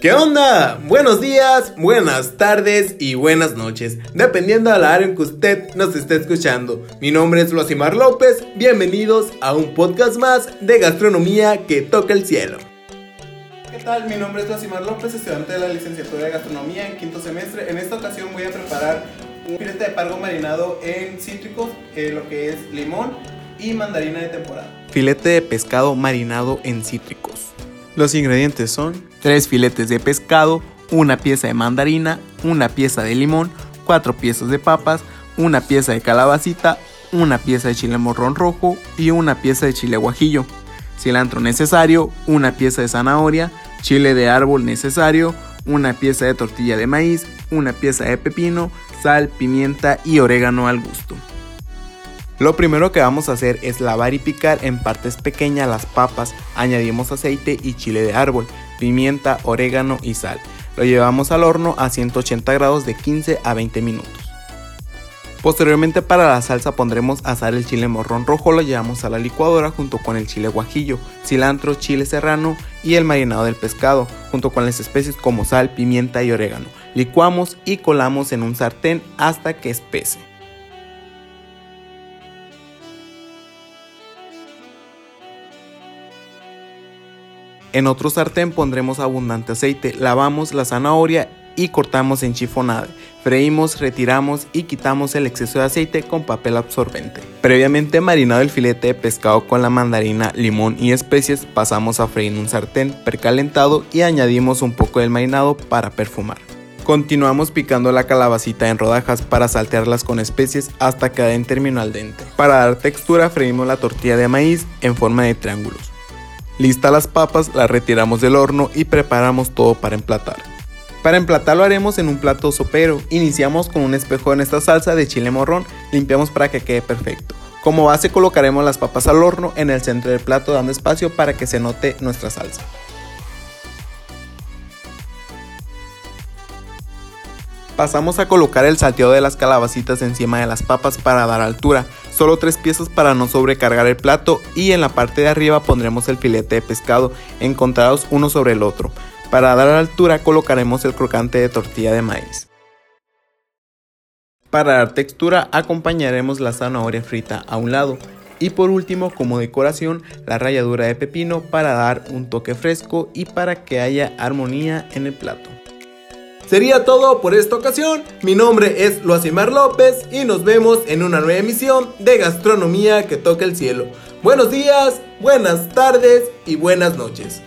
¿Qué onda? Buenos días, buenas tardes y buenas noches, dependiendo de la área en que usted nos esté escuchando. Mi nombre es Losimar López, bienvenidos a un podcast más de gastronomía que toca el cielo. ¿Qué tal? Mi nombre es Losimar López, estudiante de la licenciatura de gastronomía en quinto semestre. En esta ocasión voy a preparar un filete de pargo marinado en cítricos, eh, lo que es limón y mandarina de temporada. Filete de pescado marinado en cítricos. Los ingredientes son 3 filetes de pescado, una pieza de mandarina, una pieza de limón, 4 piezas de papas, una pieza de calabacita, una pieza de chile morrón rojo y una pieza de chile guajillo, cilantro necesario, una pieza de zanahoria, chile de árbol necesario, una pieza de tortilla de maíz, una pieza de pepino, sal, pimienta y orégano al gusto. Lo primero que vamos a hacer es lavar y picar en partes pequeñas las papas, añadimos aceite y chile de árbol, pimienta, orégano y sal. Lo llevamos al horno a 180 grados de 15 a 20 minutos. Posteriormente para la salsa pondremos asar el chile morrón rojo, lo llevamos a la licuadora junto con el chile guajillo, cilantro, chile serrano y el marinado del pescado, junto con las especies como sal, pimienta y orégano. Licuamos y colamos en un sartén hasta que espese. En otro sartén pondremos abundante aceite, lavamos la zanahoria y cortamos en chifonade. Freímos, retiramos y quitamos el exceso de aceite con papel absorbente. Previamente marinado el filete de pescado con la mandarina, limón y especies, pasamos a freír en un sartén precalentado y añadimos un poco del marinado para perfumar. Continuamos picando la calabacita en rodajas para saltearlas con especies hasta que den término al dente. Para dar textura freímos la tortilla de maíz en forma de triángulos. Listas las papas, las retiramos del horno y preparamos todo para emplatar. Para emplatar lo haremos en un plato sopero. Iniciamos con un espejo en esta salsa de chile morrón, limpiamos para que quede perfecto. Como base colocaremos las papas al horno en el centro del plato dando espacio para que se note nuestra salsa. Pasamos a colocar el salteado de las calabacitas encima de las papas para dar altura, solo tres piezas para no sobrecargar el plato y en la parte de arriba pondremos el filete de pescado encontrados uno sobre el otro. Para dar altura colocaremos el crocante de tortilla de maíz. Para dar textura acompañaremos la zanahoria frita a un lado y por último como decoración la ralladura de pepino para dar un toque fresco y para que haya armonía en el plato. Sería todo por esta ocasión. Mi nombre es Loasimar López y nos vemos en una nueva emisión de Gastronomía que toca el cielo. Buenos días, buenas tardes y buenas noches.